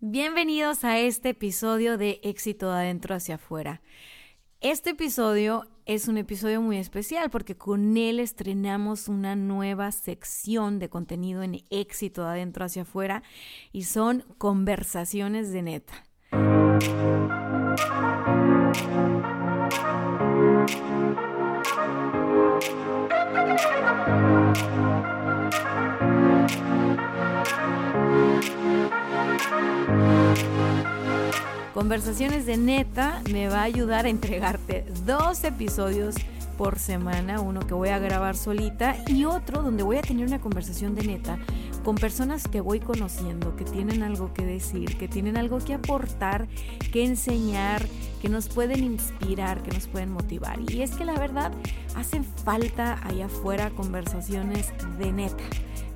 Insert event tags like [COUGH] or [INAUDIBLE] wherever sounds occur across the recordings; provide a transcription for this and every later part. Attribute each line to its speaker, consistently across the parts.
Speaker 1: Bienvenidos a este episodio de Éxito de adentro hacia afuera. Este episodio es un episodio muy especial porque con él estrenamos una nueva sección de contenido en Éxito de adentro hacia afuera y son conversaciones de neta. Conversaciones de neta me va a ayudar a entregarte dos episodios por semana, uno que voy a grabar solita y otro donde voy a tener una conversación de neta con personas que voy conociendo, que tienen algo que decir, que tienen algo que aportar, que enseñar, que nos pueden inspirar, que nos pueden motivar. Y es que la verdad, hacen falta allá afuera conversaciones de neta,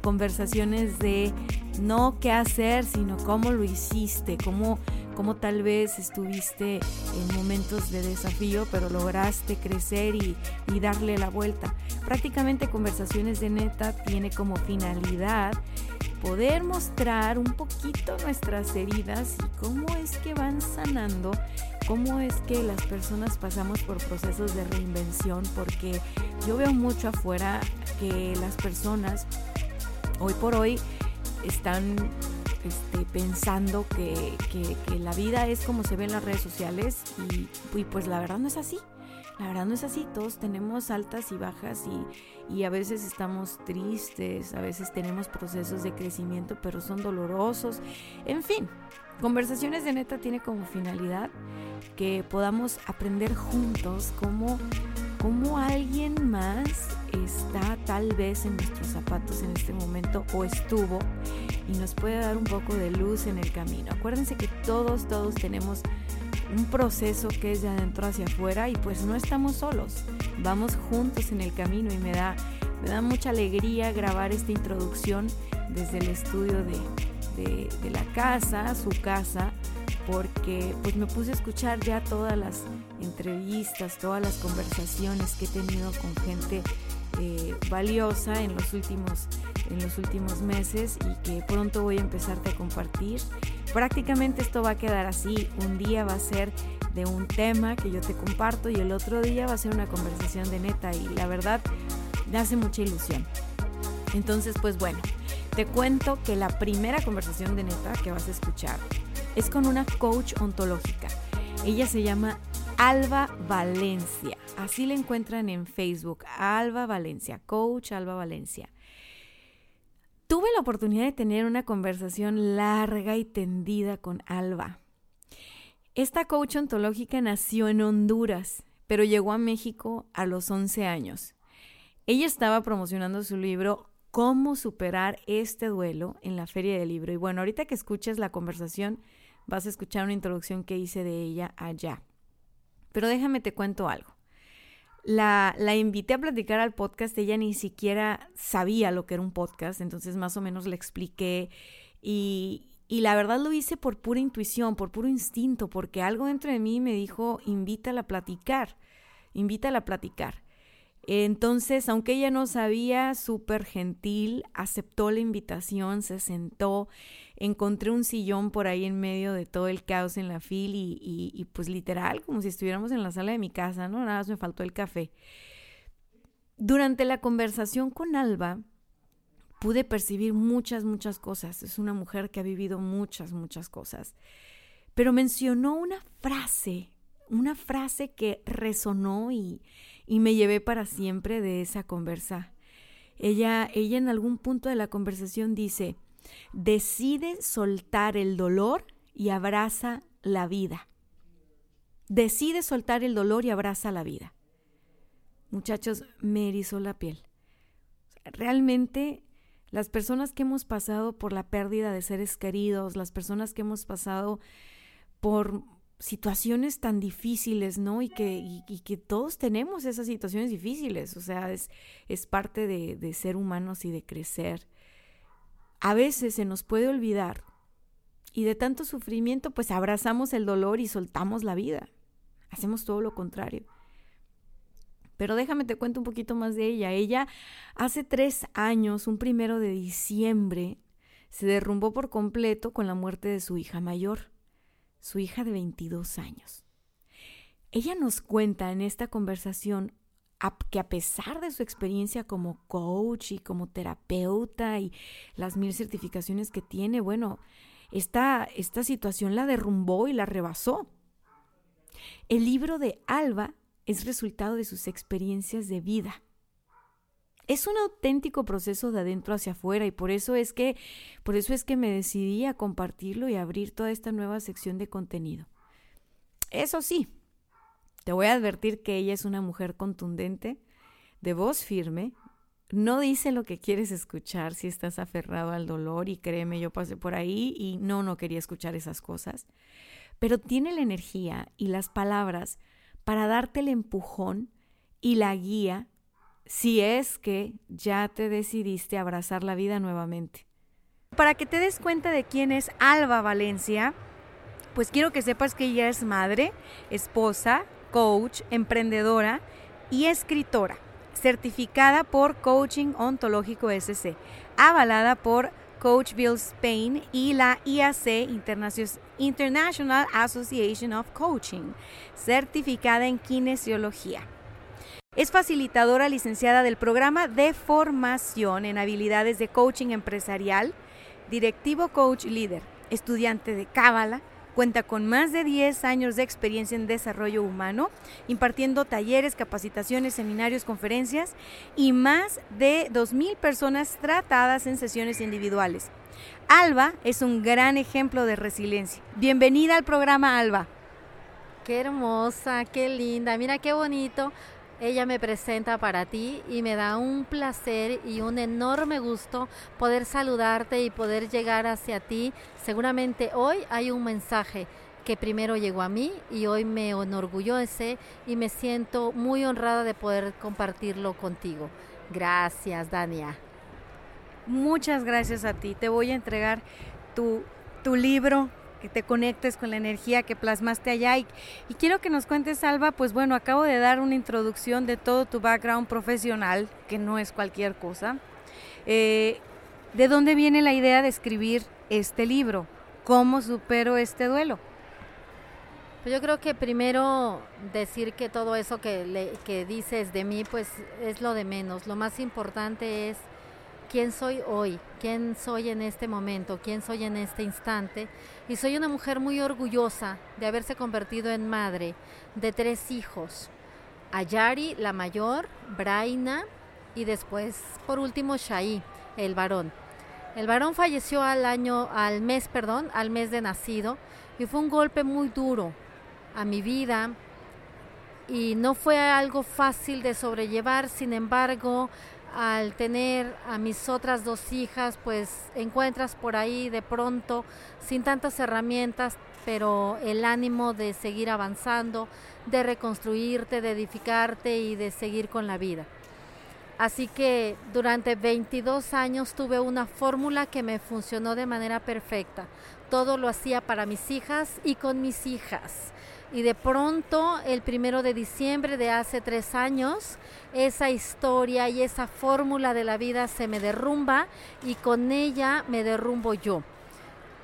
Speaker 1: conversaciones de no qué hacer, sino cómo lo hiciste, cómo cómo tal vez estuviste en momentos de desafío, pero lograste crecer y, darle la vuelta. Prácticamente Conversaciones de Neta tiene como finalidad poder mostrar un poquito nuestras heridas y cómo es que van sanando, cómo es que las personas pasamos por procesos de reinvención, porque yo veo mucho afuera que las personas hoy por hoy están este, pensando que, la vida es como se ve en las redes sociales y, pues la verdad no es así. La verdad no es así, todos tenemos altas y bajas y, y, a veces estamos tristes, a veces tenemos procesos de crecimiento, pero son dolorosos. En fin, Conversaciones de Neta tiene como finalidad que podamos aprender juntos cómo, cómo alguien más está tal vez en nuestros zapatos en este momento o estuvo y nos puede dar un poco de luz en el camino. Acuérdense que todos, todos tenemos un proceso que es de adentro hacia afuera y pues no estamos solos, vamos juntos en el camino y me da, me da mucha alegría grabar esta introducción desde el estudio de, de, de la casa, su casa, porque pues me puse a escuchar ya todas las entrevistas, todas las conversaciones que he tenido con gente eh, valiosa en los, últimos, en los últimos meses y que pronto voy a empezarte a compartir. Prácticamente esto va a quedar así. Un día va a ser de un tema que yo te comparto y el otro día va a ser una conversación de neta y la verdad me hace mucha ilusión. Entonces, pues bueno, te cuento que la primera conversación de neta que vas a escuchar es con una coach ontológica. Ella se llama Alba Valencia. Así la encuentran en Facebook. Alba Valencia, coach Alba Valencia. Tuve la oportunidad de tener una conversación larga y tendida con Alba. Esta coach ontológica nació en Honduras, pero llegó a México a los 11 años. Ella estaba promocionando su libro Cómo superar este duelo en la feria del libro. Y bueno, ahorita que escuches la conversación, vas a escuchar una introducción que hice de ella allá. Pero déjame te cuento algo. La, la, invité a platicar al podcast, ella ni siquiera sabía lo que era un podcast, entonces más o menos le expliqué y, y la verdad lo hice por pura intuición, por puro instinto, porque algo dentro de mí me dijo, invítala a platicar, invítala a platicar. Entonces, aunque ella no sabía, súper gentil, aceptó la invitación, se sentó, encontré un sillón por ahí en medio de todo el caos en la fila y, pues literal, como si estuviéramos en la sala de mi casa, ¿no? Nada más me faltó el café. Durante la conversación con Alba, pude percibir muchas, muchas cosas. Es una mujer que ha vivido muchas, muchas cosas. Pero mencionó una frase, una frase que resonó y, y me llevé para siempre de esa conversa. Ella, ella en algún punto de la conversación dice, decide soltar el dolor y abraza la vida. Decide soltar el dolor y abraza la vida. Muchachos, me erizó la piel. Realmente Las personas que hemos pasado por la pérdida de seres queridos, las personas que hemos pasado por situaciones tan difíciles, ¿no? Y que, que todos tenemos esas situaciones difíciles, o sea, es, es parte de, de ser humanos y de crecer. A veces se nos puede olvidar y de tanto sufrimiento, pues abrazamos el dolor y soltamos la vida. Hacemos todo lo contrario. Pero déjame te cuento un poquito más de ella. Ella hace tres años, un primero de diciembre, se derrumbó por completo con la muerte de su hija mayor su hija de 22 años. Ella nos cuenta en esta conversación que a pesar de su experiencia como coach y como terapeuta y las mil certificaciones que tiene, bueno, esta, esta situación la derrumbó y la rebasó. El libro de Alba es resultado de sus experiencias de vida. Es un auténtico proceso de adentro hacia afuera y por eso es que por eso es que me decidí a compartirlo y abrir toda esta nueva sección de contenido. Eso sí, te voy a advertir que ella es una mujer contundente, de voz firme, no dice lo que quieres escuchar si estás aferrado al dolor y créeme, yo pasé por ahí y no, no quería escuchar esas cosas, pero tiene la energía y las palabras para darte el empujón y la guía si es que ya te decidiste abrazar la vida nuevamente. Para que te des cuenta de quién es Alba Valencia, pues quiero que sepas que ella es madre, esposa, coach, emprendedora y escritora, certificada por Coaching Ontológico SC, avalada por Coach Bill Spain y la IAC International Association of Coaching, certificada en kinesiología. Es facilitadora licenciada del programa de formación en habilidades de coaching empresarial, directivo coach líder, estudiante de Cábala, cuenta con más de 10 años de experiencia en desarrollo humano, impartiendo talleres, capacitaciones, seminarios, conferencias y más de 2.000 personas tratadas en sesiones individuales. Alba es un gran ejemplo de resiliencia. Bienvenida al programa Alba.
Speaker 2: Qué hermosa, qué linda, mira qué bonito ella me presenta para ti y me da un placer y un enorme gusto poder saludarte y poder llegar hacia ti. Seguramente hoy hay un mensaje que primero llegó a mí y hoy me enorgullece y me siento muy honrada de poder compartirlo contigo. Gracias, Dania.
Speaker 1: Muchas gracias a ti. Te voy a entregar tu, tu libro que te conectes con la energía que plasmaste allá. Y, quiero que nos cuentes, Alba, pues bueno, acabo de dar una introducción de todo tu background profesional, que no es cualquier cosa. Eh, ¿De dónde viene la idea de escribir este libro? ¿Cómo supero este duelo?
Speaker 2: Pues yo creo que primero decir que todo eso que, que dices de mí, pues es lo de menos. Lo más importante es quién soy hoy, quién soy en este momento, quién soy en este instante. Y soy una mujer muy orgullosa de haberse convertido en madre de tres hijos. Ayari, la mayor, Braina y después, por último, Shai, el varón. El varón falleció al año, al mes, perdón, al mes de nacido y fue un golpe muy duro a mi vida y no fue algo fácil de sobrellevar, sin embargo, al tener a mis otras dos hijas, pues encuentras por ahí de pronto, sin tantas herramientas, pero el ánimo de seguir avanzando, de reconstruirte, de edificarte y de seguir con la vida. Así que durante 22 años tuve una fórmula que me funcionó de manera perfecta. Todo lo hacía para mis hijas y con mis hijas y de pronto el primero de diciembre de hace tres años esa historia y esa fórmula de la vida se me derrumba y con ella me derrumbo yo.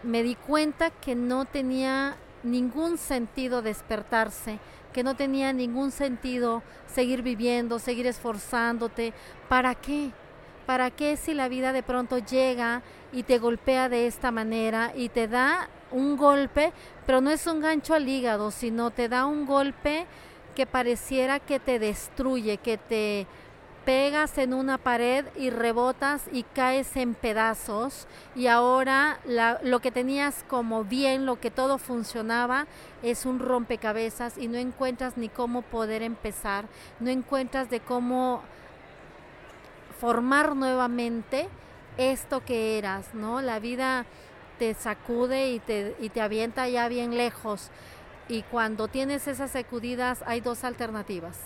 Speaker 2: Me di cuenta que no tenía ningún sentido despertarse, que no tenía ningún sentido seguir viviendo, seguir esforzándote. ¿Para qué? ¿Para qué si la vida de pronto llega y te golpea de esta manera y te da un golpe, pero no es un gancho al hígado, sino te da un golpe que pareciera que te destruye, que te pegas en una pared y rebotas y caes en pedazos y ahora lo que tenías como bien, lo que todo funcionaba, es un rompecabezas y no encuentras ni cómo poder empezar, no encuentras de cómo formar nuevamente esto que eras, ¿no? La vida te sacude y te, y te avienta ya bien lejos. Y cuando tienes esas sacudidas hay dos alternativas.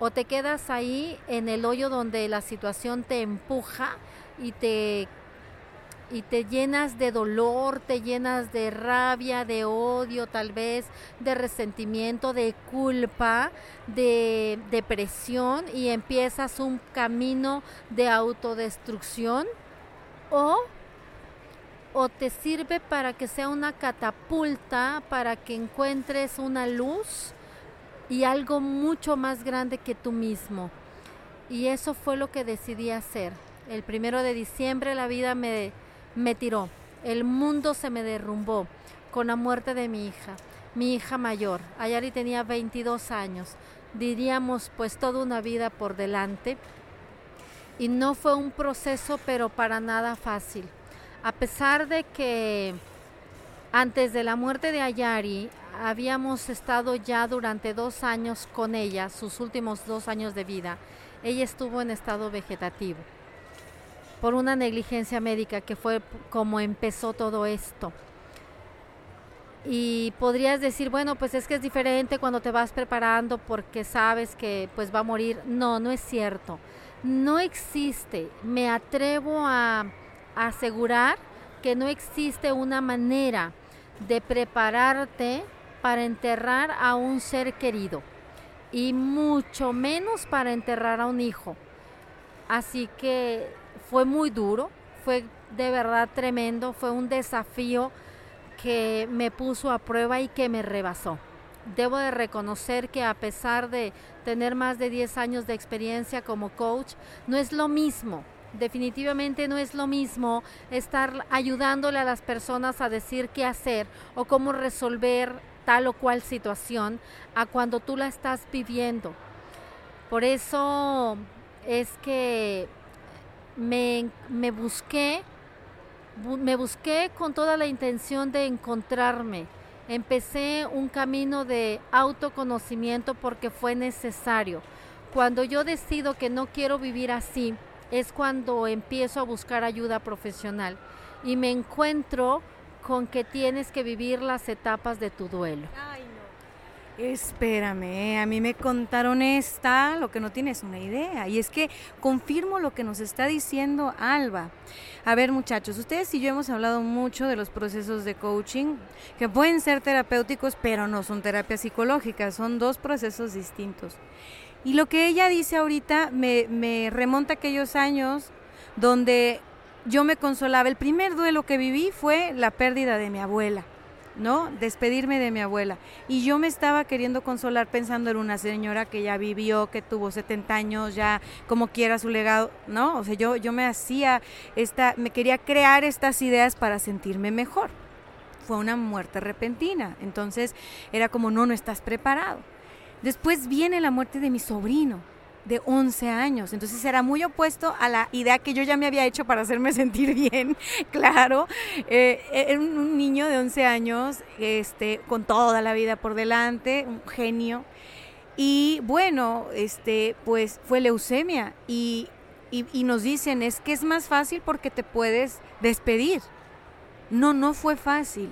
Speaker 2: O te quedas ahí en el hoyo donde la situación te empuja y te y te llenas de dolor, te llenas de rabia, de odio tal vez, de resentimiento, de culpa, de depresión y empiezas un camino de autodestrucción o o te sirve para que sea una catapulta, para que encuentres una luz y algo mucho más grande que tú mismo. Y eso fue lo que decidí hacer. El primero de diciembre la vida me, me tiró. El mundo se me derrumbó con la muerte de mi hija, mi hija mayor. Ayari tenía 22 años. Diríamos pues toda una vida por delante. Y no fue un proceso pero para nada fácil a pesar de que antes de la muerte de Ayari habíamos estado ya durante dos años con ella, sus últimos dos años de vida, ella estuvo en estado vegetativo por una negligencia médica que fue como empezó todo esto. Y podrías decir, bueno, pues es que es diferente cuando te vas preparando porque sabes que pues va a morir. No, no es cierto. No existe. Me atrevo a asegurar que no existe una manera de prepararte para enterrar a un ser querido y mucho menos para enterrar a un hijo. Así que fue muy duro, fue de verdad tremendo, fue un desafío que me puso a prueba y que me rebasó. Debo de reconocer que a pesar de tener más de 10 años de experiencia como coach, no es lo mismo definitivamente no es lo mismo estar ayudándole a las personas a decir qué hacer o cómo resolver tal o cual situación a cuando tú la estás viviendo. Por eso es que me, me busqué, me busqué con toda la intención de encontrarme. Empecé un camino de autoconocimiento porque fue necesario. Cuando yo decido que no quiero vivir así, es cuando empiezo a buscar ayuda profesional y me encuentro con que tienes que vivir las etapas de tu duelo.
Speaker 1: Espérame, a mí me contaron esta, lo que no tienes una idea. Y es que confirmo lo que nos está diciendo Alba. A ver muchachos, ustedes y yo hemos hablado mucho de los procesos de coaching, que pueden ser terapéuticos, pero no son terapias psicológicas, son dos procesos distintos. Y lo que ella dice ahorita me, remonta a aquellos años donde yo me consolaba. El primer duelo que viví fue la pérdida de mi abuela. ¿No? Despedirme de mi abuela. Y yo me estaba queriendo consolar pensando en una señora que ya vivió, que tuvo 70 años, ya como quiera su legado, ¿no? O sea, yo, yo me hacía esta, me quería crear estas ideas para sentirme mejor. Fue una muerte repentina. Entonces era como, no, no estás preparado. Después viene la muerte de mi sobrino de 11 años. Entonces era muy opuesto a la idea que yo ya me había hecho para hacerme [LAUGHS] sentir bien, claro. Eh, era un, niño de 11 años, este, con toda la vida por delante, un genio. Y bueno, este, pues fue leucemia. Y, y nos dicen, es que es más fácil porque te puedes despedir. No, no fue fácil.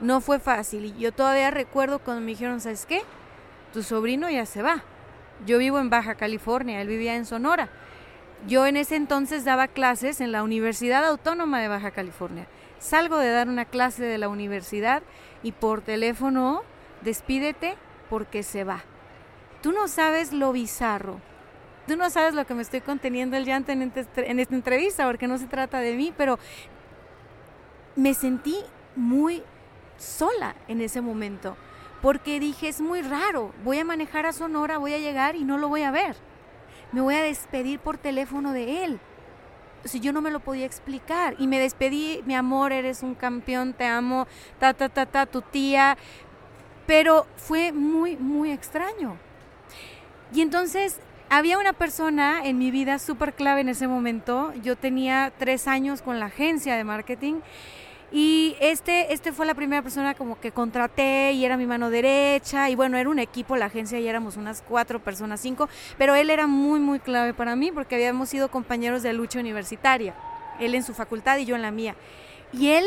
Speaker 1: No fue fácil. Y yo todavía recuerdo cuando me dijeron, ¿sabes qué? tu sobrino ya se va. Yo vivo en Baja California, él vivía en Sonora. Yo en ese entonces daba clases en la Universidad Autónoma de Baja California. Salgo de dar una clase de la universidad y por teléfono, despídete porque se va. Tú no sabes lo bizarro. Tú no sabes lo que me estoy conteniendo el llanto en, en esta entrevista, porque no se trata de mí, pero me sentí muy sola en ese momento porque dije, es muy raro, voy a manejar a Sonora, voy a llegar y no lo voy a ver. Me voy a despedir por teléfono de él. Si yo no me lo podía explicar y me despedí, mi amor, eres un campeón, te amo, ta, ta, ta, ta, tu tía. Pero fue muy, muy extraño. Y entonces había una persona en mi vida súper clave en ese momento. Yo tenía tres años con la agencia de marketing y este, este fue la primera persona como que contraté y era mi mano derecha. Y bueno, era un equipo, la agencia y éramos unas cuatro personas, cinco. Pero él era muy, muy clave para mí porque habíamos sido compañeros de lucha universitaria. él en su facultad y yo en la mía. Y él,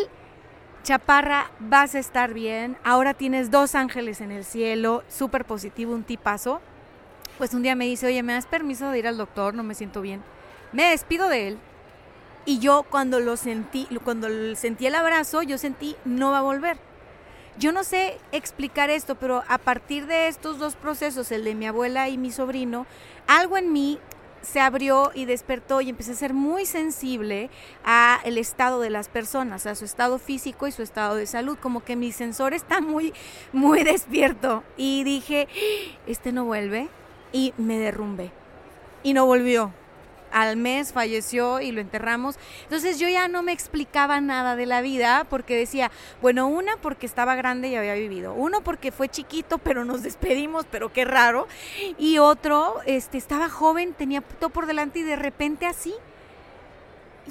Speaker 1: Chaparra, vas a estar bien, ahora tienes dos ángeles en el cielo, súper positivo, un tipazo. Pues un día me dice, oye, ¿me das permiso de ir al doctor? No me siento bien. Me despido de él. Y yo cuando lo sentí, cuando sentí el abrazo, yo sentí, no va a volver. Yo no sé explicar esto, pero a partir de estos dos procesos, el de mi abuela y mi sobrino, algo en mí se abrió y despertó y empecé a ser muy sensible a el estado de las personas, a su estado físico y su estado de salud, como que mi sensor está muy muy despierto y dije, este no vuelve y me derrumbé. Y no volvió al mes falleció y lo enterramos. Entonces yo ya no me explicaba nada de la vida porque decía, bueno, una porque estaba grande y había vivido, uno porque fue chiquito pero nos despedimos, pero qué raro, y otro, este, estaba joven, tenía todo por delante y de repente así.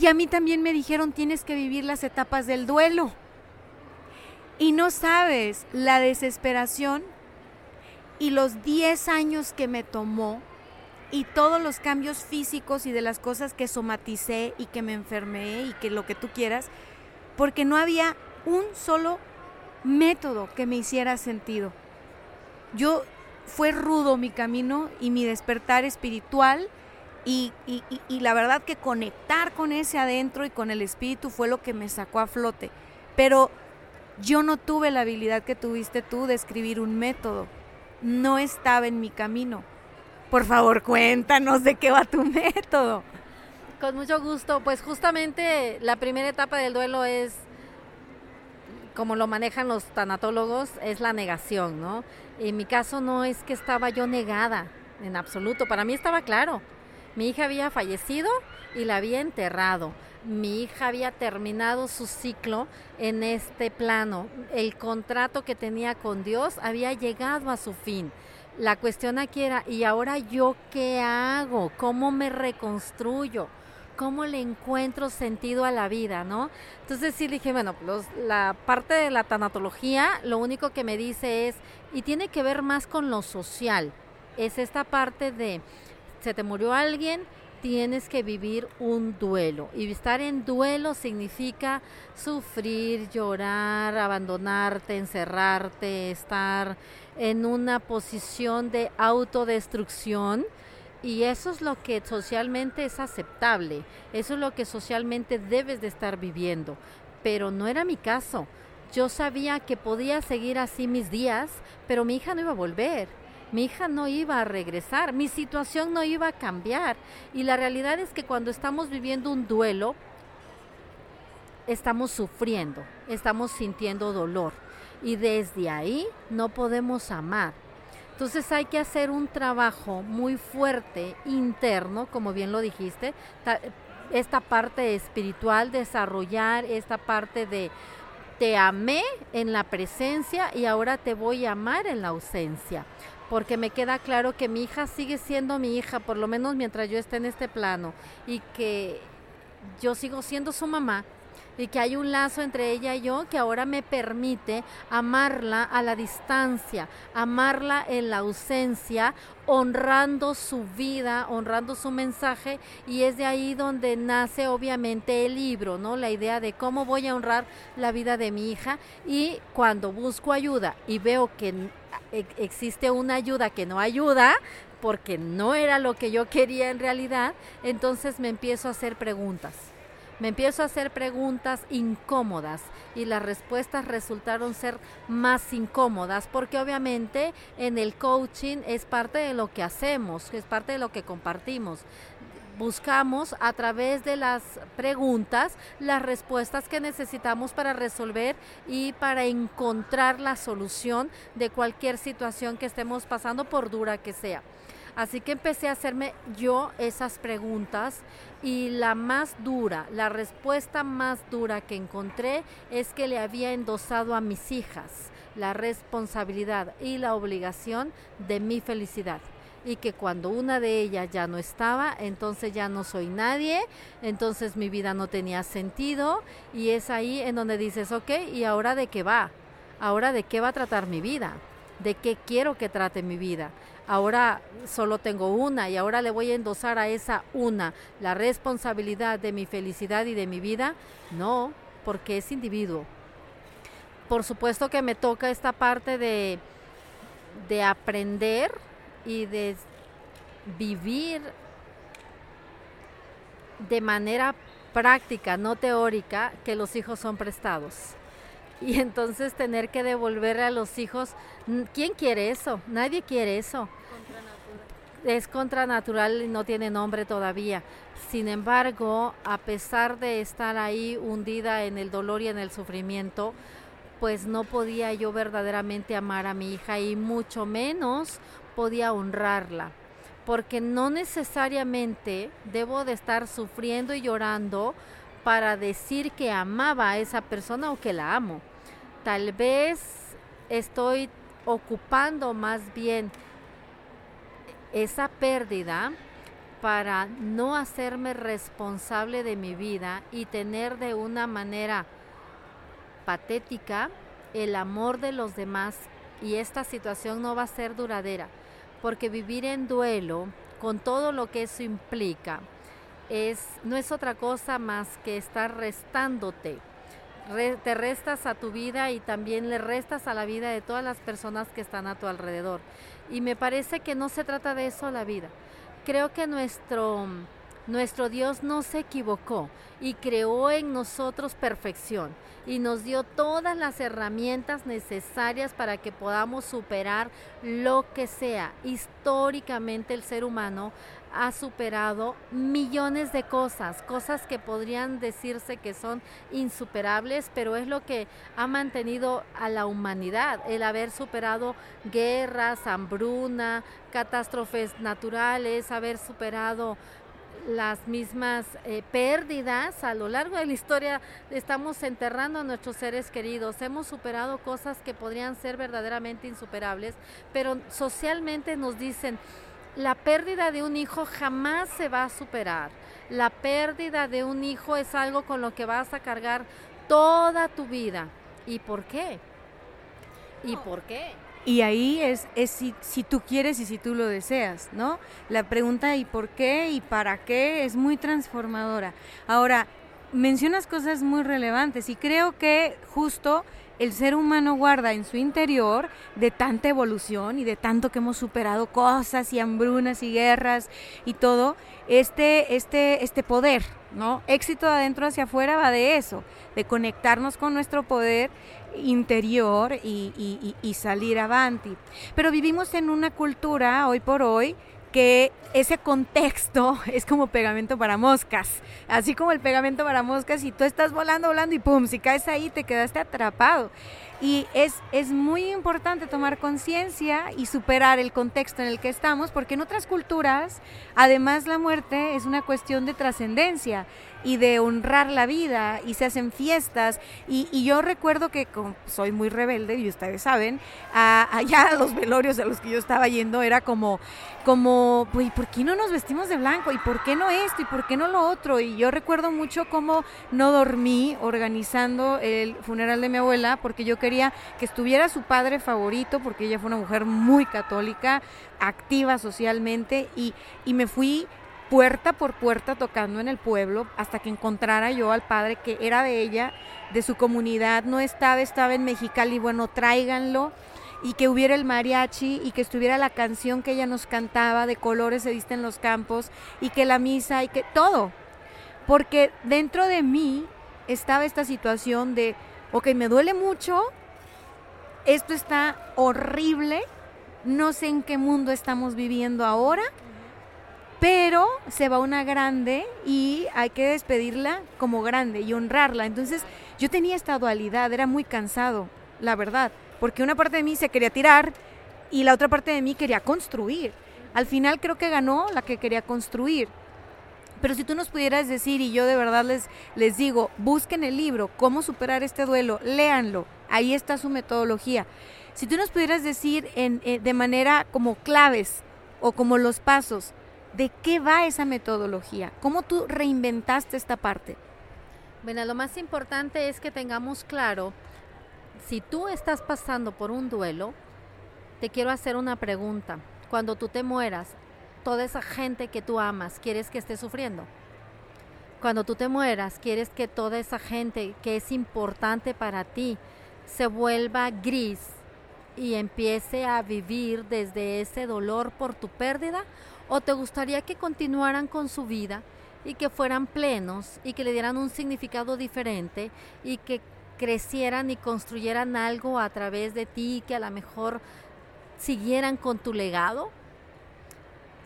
Speaker 1: Y a mí también me dijeron, tienes que vivir las etapas del duelo. Y no sabes la desesperación y los 10 años que me tomó y todos los cambios físicos y de las cosas que somaticé y que me enfermé y que lo que tú quieras, porque no había un solo método que me hiciera sentido. Yo fue rudo mi camino y mi despertar espiritual y, y, la verdad que conectar con ese adentro y con el espíritu fue lo que me sacó a flote. Pero yo no tuve la habilidad que tuviste tú de escribir un método. No estaba en mi camino. Por favor, cuéntanos de qué va tu [LAUGHS] método.
Speaker 2: Con mucho gusto. Pues justamente la primera etapa del duelo es, como lo manejan los tanatólogos, es la negación, ¿no? En mi caso no es que estaba yo negada, en absoluto. Para mí estaba claro. Mi hija había fallecido y la había enterrado. Mi hija había terminado su ciclo en este plano. El contrato que tenía con Dios había llegado a su fin. La cuestión aquí era, ¿y ahora yo qué hago? ¿Cómo me reconstruyo? ¿Cómo le encuentro sentido a la vida, no? Entonces sí dije, bueno, la parte de la tanatología, lo único que me dice es, y tiene que ver más con lo social, es esta parte de, se te murió alguien, tienes que vivir un duelo. Y estar en duelo significa sufrir, llorar, abandonarte, encerrarte, estar en una posición de autodestrucción. Y eso es lo que socialmente es aceptable, eso es lo que socialmente debes de estar viviendo. Pero no era mi caso. Yo sabía que podía seguir así mis días, pero mi hija no iba a volver mi hija no iba a regresar, mi situación no iba a cambiar. Y la realidad es que cuando estamos viviendo un duelo, estamos sufriendo, estamos sintiendo dolor. Y desde ahí no podemos amar. Entonces hay que hacer un trabajo muy fuerte, interno, como bien lo dijiste, esta parte espiritual, desarrollar esta parte de te amé en la presencia y ahora te voy a amar en la ausencia porque me queda claro que mi hija sigue siendo mi hija, por lo menos mientras yo esté en este plano, y que yo sigo siendo su mamá, y que hay un lazo entre ella y yo que ahora me permite amarla a la distancia, amarla en la ausencia, honrando su vida, honrando su mensaje y es de ahí donde nace obviamente el libro, ¿no? La idea de cómo voy a honrar la vida de mi hija y cuando busco ayuda y veo que existe una ayuda que no ayuda, porque no era lo que yo quería en realidad, entonces me empiezo a hacer preguntas. Me empiezo a hacer preguntas incómodas y las respuestas resultaron ser más incómodas porque obviamente en el coaching es parte de lo que hacemos, es parte de lo que compartimos buscamos a través de las preguntas las respuestas que necesitamos para resolver y para encontrar la solución de cualquier situación que estemos pasando, por dura que sea. Así que empecé a hacerme yo esas preguntas y la más dura, la respuesta más dura que encontré es que le había endosado a mis hijas la responsabilidad y la obligación de mi felicidad y que cuando una de ellas ya no estaba, entonces ya no soy nadie, entonces mi vida no tenía sentido y es ahí en donde dices, ok, ¿y ahora de qué va? ¿Ahora de qué va a tratar mi vida? ¿De qué quiero que trate mi vida? Ahora solo tengo una y ahora le voy a endosar a esa una la responsabilidad de mi felicidad y de mi vida. No, porque es individuo. Por supuesto que me toca esta parte de, de aprender y de vivir de manera práctica, no teórica, que los hijos son prestados. [LAUGHS] Y entonces tener que devolverle a los hijos, ¿quién quiere eso? Nadie quiere eso. Es contranatural y no tiene nombre todavía. Sin embargo, a pesar de estar ahí hundida en el dolor y en el sufrimiento, pues no podía yo verdaderamente amar a mi hija y mucho menos podía honrarla porque no necesariamente debo de estar sufriendo y llorando para decir que amaba a esa persona o que la amo. Tal vez estoy ocupando más bien esa pérdida para no hacerme responsable de mi vida y tener de una manera patética el amor de los demás y esta situación no va a ser duradera porque vivir en duelo, con todo lo que eso implica, es, no es otra cosa más que estar restándote. Te restas a tu vida y también le restas a la vida de todas las personas que están a tu alrededor. Y me parece que no se trata de eso la vida. Creo que nuestro, nuestro Dios no se equivocó y creó en nosotros perfección y nos dio todas las herramientas necesarias para que podamos superar lo que sea. Históricamente el ser humano ha superado millones de cosas, cosas que podrían decirse que son insuperables, pero es lo que ha mantenido a la humanidad, el haber superado guerras, hambruna, catástrofes naturales, haber superado las mismas eh, pérdidas. A lo largo de la historia estamos enterrando a nuestros seres queridos. Hemos superado cosas que podrían ser verdaderamente insuperables pero socialmente nos dicen la pérdida de un hijo jamás se va a superar la pérdida de un hijo es algo con lo que vas a cargar toda tu vida ¿y por qué? ¿y por qué?
Speaker 1: Y ahí es, es si, si, tú quieres y si tú lo deseas, ¿no? La pregunta ¿y por qué y para qué? es muy transformadora. Ahora, mencionas cosas muy relevantes y creo que justo el ser humano guarda en su interior de tanta evolución y de tanto que hemos superado cosas y hambrunas y guerras y todo, este, este, este poder, ¿no? Éxito de adentro hacia afuera va de eso, de conectarnos con nuestro poder interior y, y, salir avanti. Pero vivimos en una cultura hoy por hoy que ese contexto [LAUGHS] es como pegamento para moscas, así como el pegamento para moscas y tú estás volando, volando y pum, si caes ahí te quedaste atrapado. Y es, es muy importante tomar conciencia y superar el contexto en el que estamos, porque en otras culturas, además la muerte es una cuestión de trascendencia y de honrar la vida y se hacen fiestas. Y, yo recuerdo que soy muy rebelde y ustedes saben, allá a los velorios a los que yo estaba yendo era como, como, pues, ¿por qué no nos vestimos de blanco? ¿Y por qué no esto? ¿Y por qué no lo otro? Y yo recuerdo mucho cómo no dormí organizando el funeral de mi abuela porque yo quería que estuviera su padre favorito porque ella fue una mujer muy católica, activa socialmente y, y me fui puerta por puerta tocando en el pueblo hasta que encontrara yo al padre que era de ella, de su comunidad, no estaba, estaba en Mexicali, bueno, tráiganlo y que hubiera el mariachi y que estuviera la canción que ella nos cantaba de colores se visten los campos y que la misa y que todo. Porque dentro de mí estaba esta situación de, ok, me duele mucho, esto está horrible, no sé en qué mundo estamos viviendo ahora, pero se va una grande y hay que despedirla como grande y honrarla. Entonces yo tenía esta dualidad, era muy cansado, la verdad, porque una parte de mí se quería tirar y la otra parte de mí quería construir. Al final creo que ganó la que quería construir. Pero si tú nos pudieras decir, y yo de verdad les, les digo, busquen el libro, cómo superar este duelo, léanlo, ahí está su metodología. Si tú nos pudieras decir en, eh, de manera como claves o como los pasos, ¿De qué va esa metodología? ¿Cómo tú reinventaste esta parte?
Speaker 2: Bueno, lo más importante es que tengamos claro, si tú estás pasando por un duelo, te quiero hacer una pregunta. cuando tú te mueras, toda esa gente que tú amas, ¿quieres que esté sufriendo? Cuando tú te mueras, ¿quieres que toda esa gente que es importante para ti se vuelva gris y empiece a vivir desde ese dolor por tu pérdida? ¿O te gustaría que continuaran con su vida y que fueran plenos y que le dieran un significado diferente y que crecieran y construyeran algo a través de ti que a lo mejor siguieran con tu legado?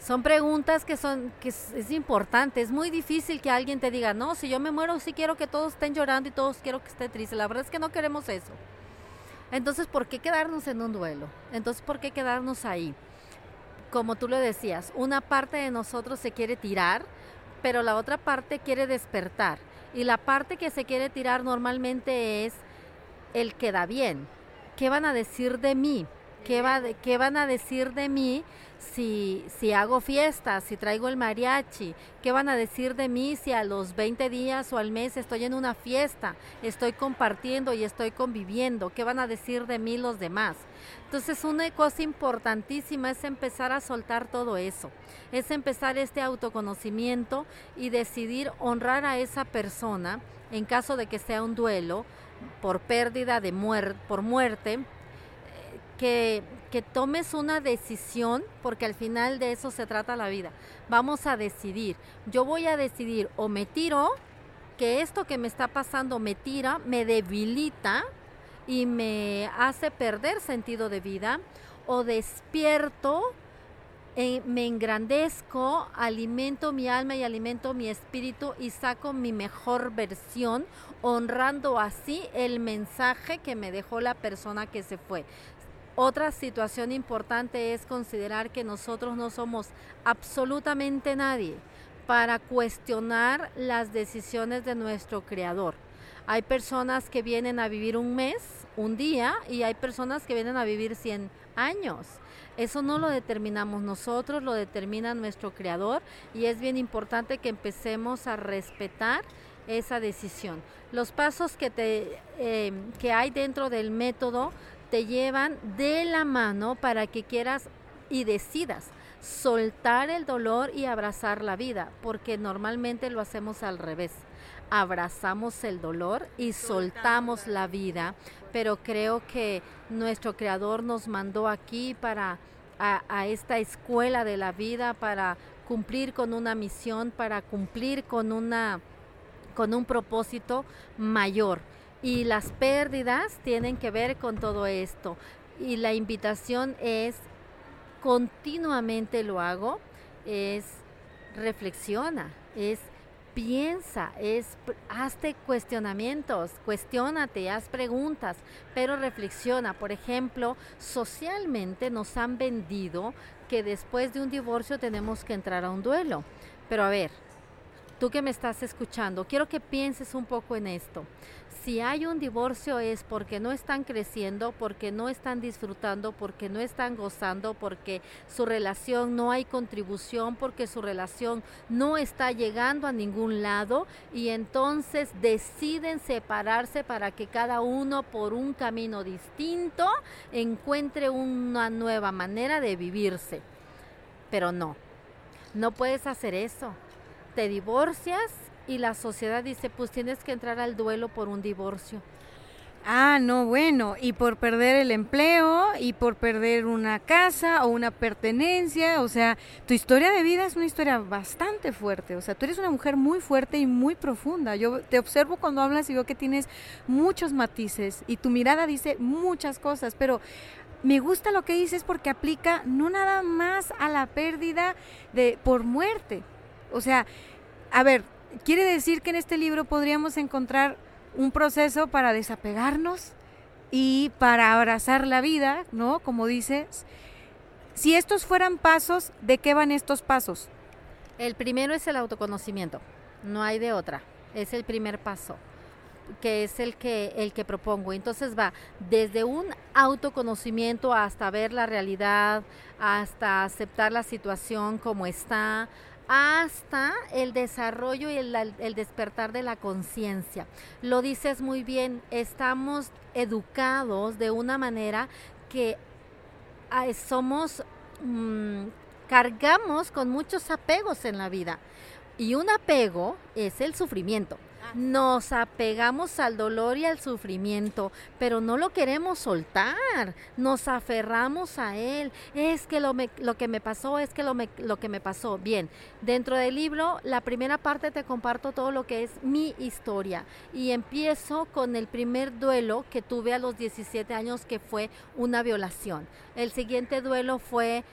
Speaker 2: Son preguntas que son que es, importante, es muy difícil que alguien te diga, "No, si yo me muero sí quiero que todos estén llorando y todos quiero que esté triste." La verdad es que no queremos eso. Entonces, ¿por qué quedarnos en un duelo? Entonces, ¿por qué quedarnos ahí? Como tú lo decías, una parte de nosotros se quiere tirar, pero la otra parte quiere despertar. Y la parte que se quiere tirar normalmente es el que da bien. ¿Qué van a decir de mí? ¿Qué, va ¿Qué van a decir de mí si, si hago fiestas, si traigo el mariachi? ¿Qué van a decir de mí si a los 20 días o al mes estoy en una fiesta, estoy compartiendo y estoy conviviendo? ¿Qué van a decir de mí los demás? Entonces una cosa importantísima es empezar a soltar todo eso, es empezar este autoconocimiento y decidir honrar a esa persona en caso de que sea un duelo por pérdida de muerte, por muerte, eh, que, que tomes una decisión, porque al final de eso se trata la vida. Vamos a decidir. Yo voy a decidir o me tiro, que esto que me está pasando me tira, me debilita, y me hace perder sentido de vida o despierto, eh, me engrandezco, alimento mi alma y alimento mi espíritu y saco mi mejor versión, honrando así el mensaje que me dejó la persona que se fue. Otra situación importante es considerar que nosotros no somos absolutamente nadie para cuestionar las decisiones de nuestro Creador. Hay personas que vienen a vivir un mes, un día, y hay personas que vienen a vivir 100 años. Eso no lo determinamos nosotros, lo determina nuestro creador y es bien importante que empecemos a respetar esa decisión. Los pasos que, te, eh, que hay dentro del método te llevan de la mano para que quieras y decidas soltar el dolor y abrazar la vida, porque normalmente lo hacemos al revés abrazamos el dolor y soltamos la vida, pero creo que nuestro Creador nos mandó aquí para a, esta escuela de la vida para cumplir con una misión, para cumplir con una con un propósito mayor. Y las pérdidas tienen que ver con todo esto. Y la invitación es continuamente lo hago, es reflexiona, es piensa, es hazte cuestionamientos, cuestionate, haz preguntas, pero reflexiona. Por ejemplo, socialmente nos han vendido que después de un divorcio tenemos que entrar a un duelo. Pero a ver, tú que me estás escuchando, quiero que pienses un poco en esto si hay un divorcio es porque no están creciendo, porque no están disfrutando, porque no están gozando, porque su relación no hay contribución, porque su relación no está llegando a ningún lado y entonces deciden separarse para que cada uno por un camino distinto encuentre una nueva manera de vivirse. Pero no, no puedes hacer eso. Te divorcias y la sociedad dice, pues tienes que entrar al duelo por un divorcio.
Speaker 1: Ah, no, bueno, y por perder el empleo, y por perder una casa o una pertenencia, o sea, tu historia de vida es una historia bastante fuerte, o sea, tú eres una mujer muy fuerte y muy profunda. Yo te observo cuando hablas y veo que tienes muchos matices y tu mirada dice muchas cosas, pero me gusta lo que dices porque aplica no nada más a la pérdida de por muerte. O sea, a ver, quiere decir que en este libro podríamos encontrar un proceso para desapegarnos y para abrazar la vida, ¿no? Como dices. Si estos fueran pasos, ¿de qué van estos pasos?
Speaker 2: El primero es el autoconocimiento, no hay de otra. Es el primer paso que es el que el que propongo. Entonces va desde un autoconocimiento hasta ver la realidad, hasta aceptar la situación como está, hasta el desarrollo y el, despertar de la conciencia. Lo dices muy bien, estamos educados de una manera que somos mm, cargamos con muchos apegos en la vida. Y un apego es el sufrimiento. Nos apegamos al dolor y al sufrimiento, pero no lo queremos soltar. Nos aferramos a él. Es que lo, lo que me pasó, es que lo, lo que me pasó. Bien, dentro del libro, la primera parte te comparto todo lo que es mi historia. Y empiezo con el primer duelo que tuve a los 17 años, que fue una violación. El siguiente duelo fue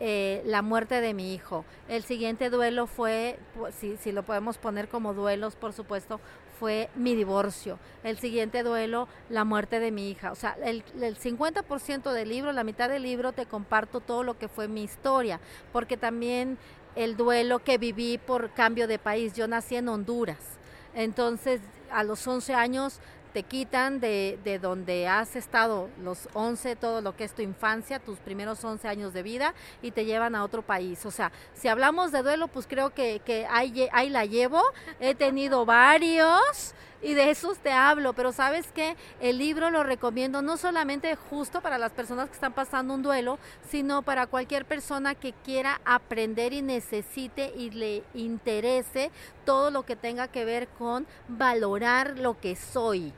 Speaker 2: eh, la muerte de mi hijo. El siguiente duelo fue, si, si lo podemos poner como duelos, por supuesto, fue mi divorcio. El siguiente duelo, la muerte de mi hija. O sea, el, el 50% del libro, la mitad del libro, te comparto todo lo que fue mi historia, porque también el duelo que viví por cambio de país. Yo nací en Honduras. Entonces, a los 11 años te quitan de, de, donde has estado los 11, todo lo que es tu infancia, tus primeros 11 años de vida y te llevan a otro país. O sea, si hablamos de duelo, pues creo que, que ahí, ahí la llevo. He tenido varios y de esos te hablo, pero sabes que el libro lo recomiendo no solamente justo para las personas que están pasando un duelo, sino para cualquier persona que quiera aprender y necesite y le interese todo lo que tenga que ver con valorar lo que soy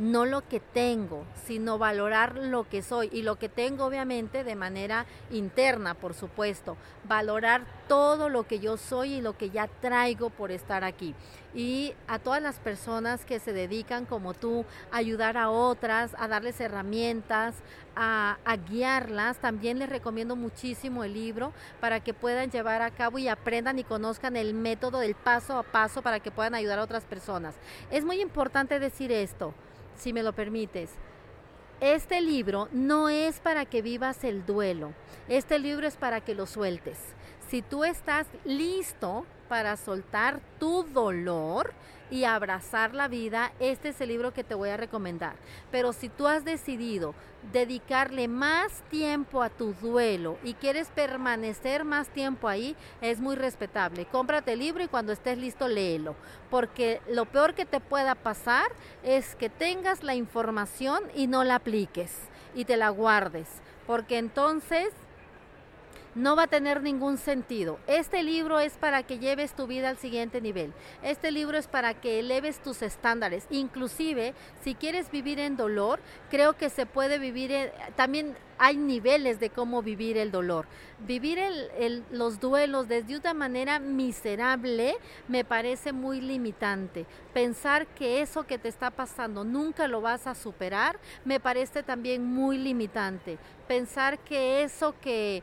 Speaker 2: no lo que tengo, sino valorar lo que soy y lo que tengo obviamente de manera interna, por supuesto, valorar todo lo que yo soy y lo que ya traigo por estar aquí. Y a todas las personas que se dedican como tú a ayudar a otras, a darles herramientas, a, a guiarlas, también les recomiendo muchísimo el libro para que puedan llevar a cabo y aprendan y conozcan el método del paso a paso para que puedan ayudar a otras personas. Es muy importante decir esto si me lo permites. Este libro no es para que vivas el duelo, este libro es para que lo sueltes. Si tú estás listo para soltar tu dolor, y abrazar la vida, este es el libro que te voy a recomendar. Pero si tú has decidido dedicarle más tiempo a tu duelo y quieres permanecer más tiempo ahí, es muy respetable. Cómprate el libro y cuando estés listo léelo, porque lo peor que te pueda pasar es que tengas la información y no la apliques y te la guardes, porque entonces no va a tener ningún sentido. Este libro es para que lleves tu vida al siguiente nivel. Este libro es para que eleves tus estándares. Inclusive, si quieres vivir en dolor, creo que se puede vivir, también hay niveles de cómo vivir el dolor. Vivir los duelos desde una manera miserable me parece muy limitante. Pensar que eso que te está pasando nunca lo vas a superar me parece también muy limitante. Pensar que eso que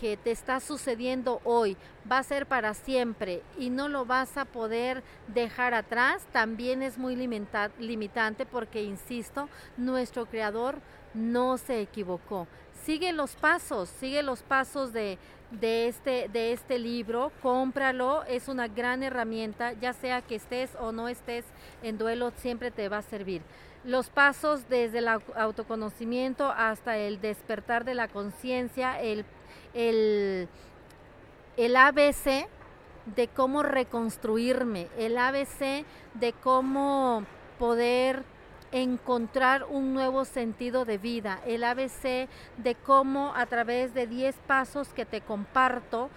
Speaker 2: que te está sucediendo hoy va a ser para siempre y no lo vas a poder dejar atrás, también es muy limitante porque, insisto, nuestro creador no se equivocó. Sigue los pasos, sigue los pasos de, de este, de este libro, cómpralo, es una gran herramienta, ya sea que estés o no estés en duelo, siempre te va a servir. Los pasos desde el autoconocimiento hasta el despertar de la conciencia, el el, el ABC de cómo reconstruirme, el ABC de cómo poder encontrar un nuevo sentido de vida, el ABC de cómo a través de 10 pasos que te comparto,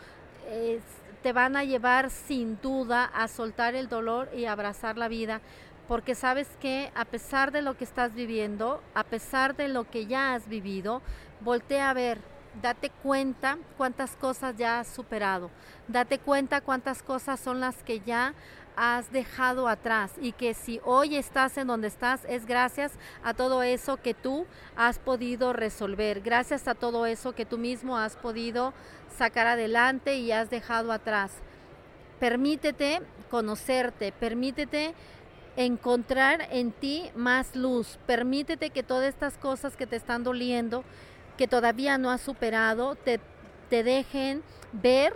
Speaker 2: te van a llevar sin duda a soltar el dolor y abrazar la vida, porque sabes que a pesar de lo que estás viviendo, a pesar de lo que ya has vivido, voltea a ver, date cuenta cuántas cosas ya has superado, date cuenta cuántas cosas son las que ya has dejado atrás y que si hoy estás en donde estás es gracias a todo eso que tú has podido resolver, gracias a todo eso que tú mismo has podido sacar adelante y has dejado atrás. Permítete conocerte, permítete encontrar en ti más luz, permítete que todas estas cosas que te están doliendo, que todavía no has superado te, te dejen ver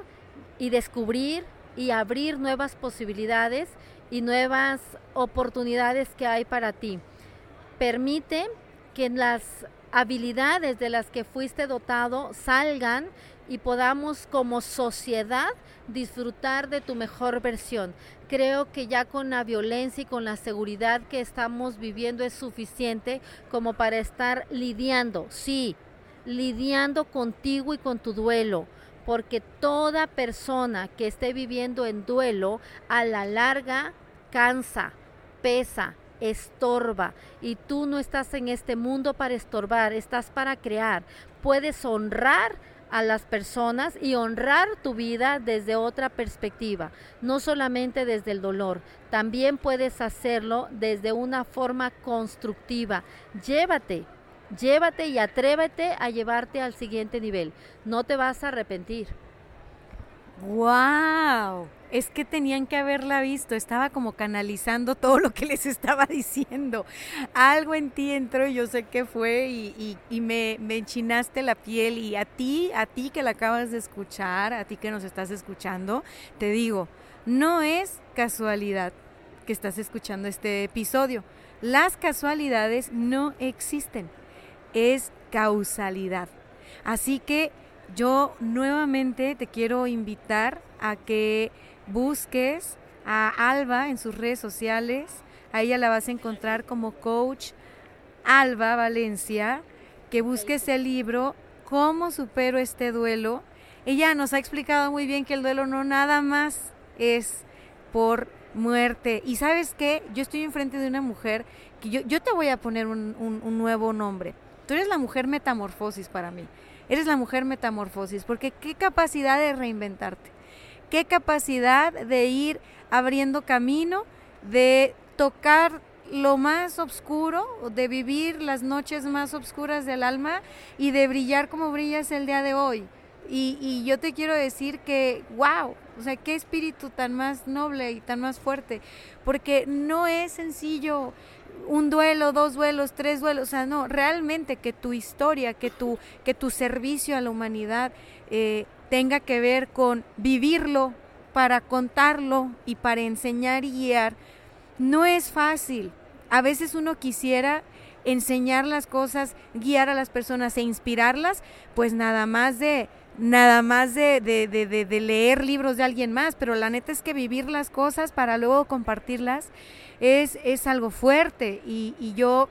Speaker 2: y descubrir y abrir nuevas posibilidades y nuevas oportunidades que hay para ti. Permite que las habilidades de las que fuiste dotado salgan y podamos como sociedad disfrutar de tu mejor versión. Creo que ya con la violencia y con la seguridad que estamos viviendo es suficiente como para estar lidiando, sí, lidiando contigo y con tu duelo, porque toda persona que esté viviendo en duelo a la larga cansa, pesa, estorba y tú no estás en este mundo para estorbar, estás para crear. Puedes honrar a las personas y honrar tu vida desde otra perspectiva, no solamente desde el dolor, también puedes hacerlo desde una forma constructiva. Llévate, llévate y atrévete a llevarte al siguiente nivel. No te vas a arrepentir.
Speaker 1: ¡Wow! Es que tenían que haberla visto, estaba como canalizando todo lo que les estaba diciendo. Algo en ti entró y yo sé qué fue y, me, me, enchinaste la piel y a ti, a ti que la acabas de escuchar, a ti que nos estás escuchando, te digo, no es casualidad que estás escuchando este episodio. Las casualidades no existen, es causalidad. Así que yo nuevamente te quiero invitar a que busques a Alba en sus redes sociales. A ella la vas a encontrar como coach Alba Valencia. Que busques el libro ¿Cómo supero este duelo? Ella nos ha explicado muy bien que el duelo no nada más es por muerte. Y sabes qué, yo estoy enfrente de una mujer que yo, yo te voy a poner un, un nuevo nombre. Tú eres la mujer metamorfosis para mí. Eres la mujer metamorfosis, porque qué capacidad de reinventarte, qué capacidad de ir abriendo camino, de tocar lo más oscuro, de vivir las noches más oscuras del alma y de brillar como brillas el día de hoy. Y, y, yo te quiero decir que, wow, o sea, qué espíritu tan más noble y tan más fuerte, porque no es sencillo un duelo, dos duelos, tres duelos, o sea, no, realmente que tu historia, que tu, que tu servicio a la humanidad eh, tenga que ver con vivirlo para contarlo y para enseñar y guiar, no es fácil. A veces uno quisiera enseñar las cosas, guiar a las personas e inspirarlas, pues nada más de nada más de, de, de, de, leer libros de alguien más, pero la neta es que vivir las cosas para luego compartirlas es, es algo fuerte. Y, y yo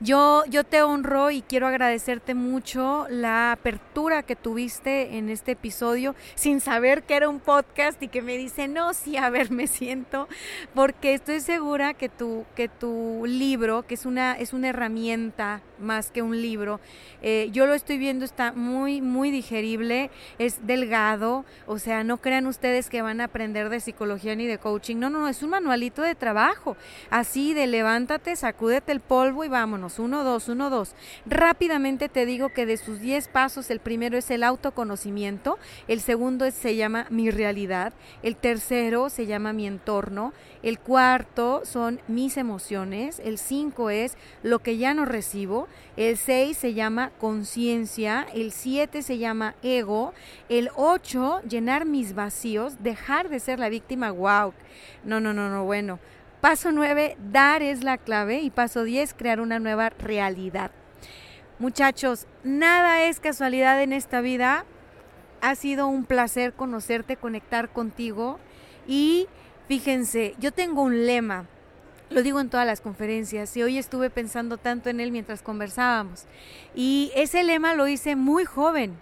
Speaker 1: yo, yo te honro y quiero agradecerte mucho la apertura que tuviste en este episodio sin saber que era un podcast y que me dice, no, sí, a ver, me siento, porque estoy segura que tu, que tu libro, que es una, es una herramienta más que un libro, eh, yo lo estoy viendo, está muy, muy digerible, es delgado, o sea, no crean ustedes que van a aprender de psicología ni de coaching, no, no, es un manualito de trabajo, así de levántate, sacúdete el polvo y vámonos uno, dos, uno, dos. Rápidamente te digo que de sus diez pasos, el primero es el autoconocimiento, el segundo se llama mi realidad, el tercero se llama mi entorno, el cuarto son mis emociones, el cinco es lo que ya no recibo, el seis se llama conciencia, el siete se llama ego, el ocho llenar mis vacíos, dejar de ser la víctima, wow. No, no, no, no, bueno. Paso 9, dar es la clave. Y paso 10, crear una nueva realidad. Muchachos, nada es casualidad en esta vida. Ha sido un placer conocerte, conectar contigo. Y fíjense, yo tengo un lema. Lo digo en todas las conferencias y hoy estuve pensando tanto en él mientras conversábamos. Y ese lema lo hice muy joven.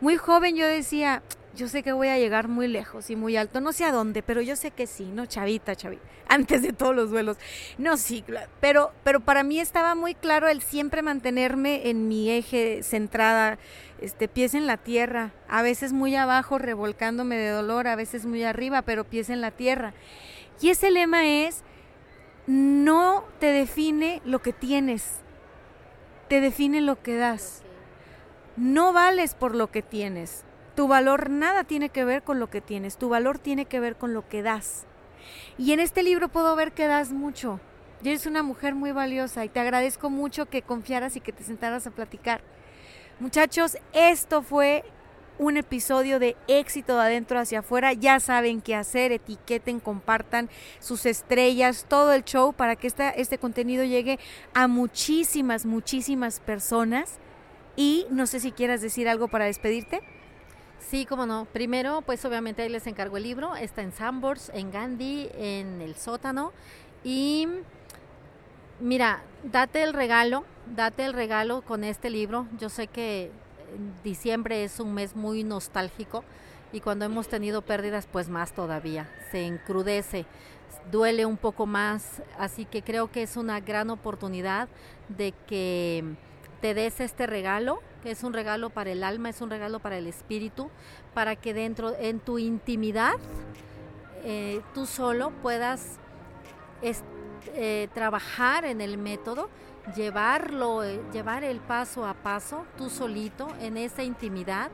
Speaker 1: Muy joven yo decía, yo sé que voy a llegar muy lejos y muy alto, no sé a dónde, pero yo sé que sí, ¿no? Chavita, chavita, [LAUGHS] antes de todos los vuelos. No, sí, pero, pero para mí estaba muy claro el siempre mantenerme en mi eje centrada, este, pies en la tierra, a veces muy abajo revolcándome de dolor, a veces muy arriba, pero pies en la tierra. Y ese lema es, no te define lo que tienes, te define lo que das. No vales por lo que tienes tu valor nada tiene que ver con lo que tienes, tu valor tiene que ver con lo que das. Y en este libro puedo ver que das mucho. Y eres una mujer muy valiosa y te agradezco mucho que confiaras y que te sentaras a platicar. Muchachos, esto fue un episodio de éxito de adentro hacia afuera. Ya saben qué hacer, etiqueten, compartan sus estrellas, todo el show para que este contenido llegue a muchísimas, muchísimas personas. Y no sé si quieras decir algo para despedirte.
Speaker 2: Sí, cómo no. Primero, pues obviamente ahí les encargo el libro. Está en Sambors, en Gandhi, en el sótano. Y mira, date el regalo date el regalo con este libro. Yo sé que diciembre es un mes muy nostálgico y cuando hemos tenido pérdidas pues más todavía, se encrudece, duele un poco más, así que creo que es una gran oportunidad de que te des este regalo, que es un regalo para el alma, es un regalo para el espíritu, para que dentro, en tu intimidad, eh, tú solo puedas eh, trabajar en el método llevarlo, llevar el paso a paso, tú solito, en esa intimidad,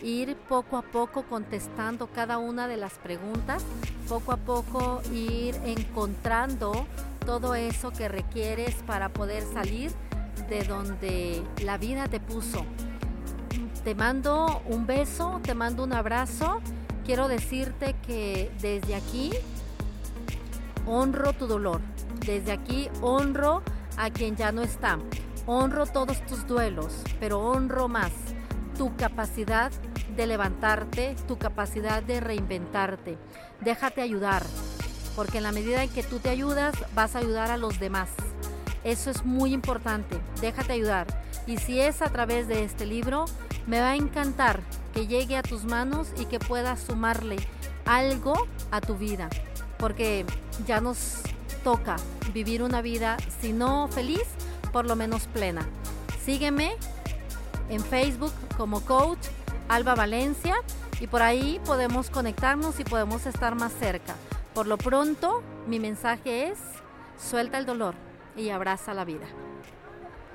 Speaker 2: ir poco a poco contestando cada una de las preguntas, poco a poco ir encontrando todo eso que requieres para poder salir de donde la vida te puso. Te mando un beso, te mando un abrazo. Quiero decirte que desde aquí honro tu dolor. Desde aquí honro a quien ya no está. Honro todos tus duelos, pero honro más tu capacidad de levantarte, tu capacidad de reinventarte. Déjate ayudar, porque en la medida en que tú te ayudas, vas a ayudar a los demás. Eso es muy importante, déjate ayudar. Y si es a través de este libro, me va a encantar que llegue a tus manos y que puedas sumarle algo a tu vida, porque ya nos toca vivir una vida, si no feliz, por lo menos plena. Sígueme en Facebook como coach Alba Valencia y por ahí podemos conectarnos y podemos estar más cerca. Por lo pronto, mi mensaje es, suelta el dolor y abraza la vida.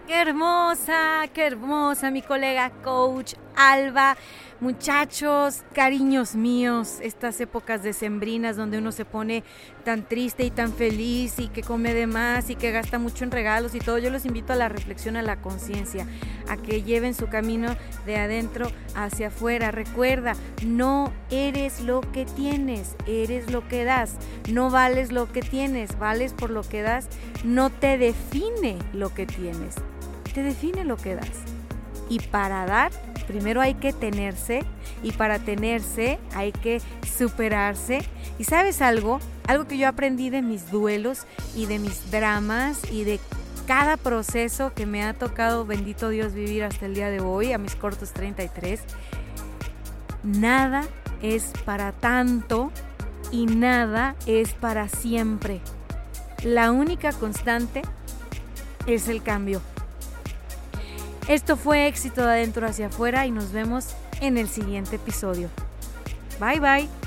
Speaker 1: Qué hermosa, qué hermosa mi colega coach Alba. Muchachos, cariños míos, estas épocas decembrinas donde uno se pone tan triste y tan feliz y que come de más y que gasta mucho en regalos y todo, yo los invito a la reflexión, a la conciencia, a que lleven su camino de adentro hacia afuera. Recuerda, no eres lo que tienes, eres lo que das. No vales lo que tienes, vales por lo que das. No te define lo que tienes, te define lo que das. Y para dar primero hay que tenerse y para tenerse hay que superarse. Y sabes algo, algo que yo aprendí de mis duelos y de mis dramas y de cada proceso que me ha tocado, bendito Dios, vivir hasta el día de hoy, a mis cortos 33, nada es para tanto y nada es para siempre. La única constante es el cambio. Esto fue éxito de adentro hacia afuera y nos vemos en el siguiente episodio. Bye bye.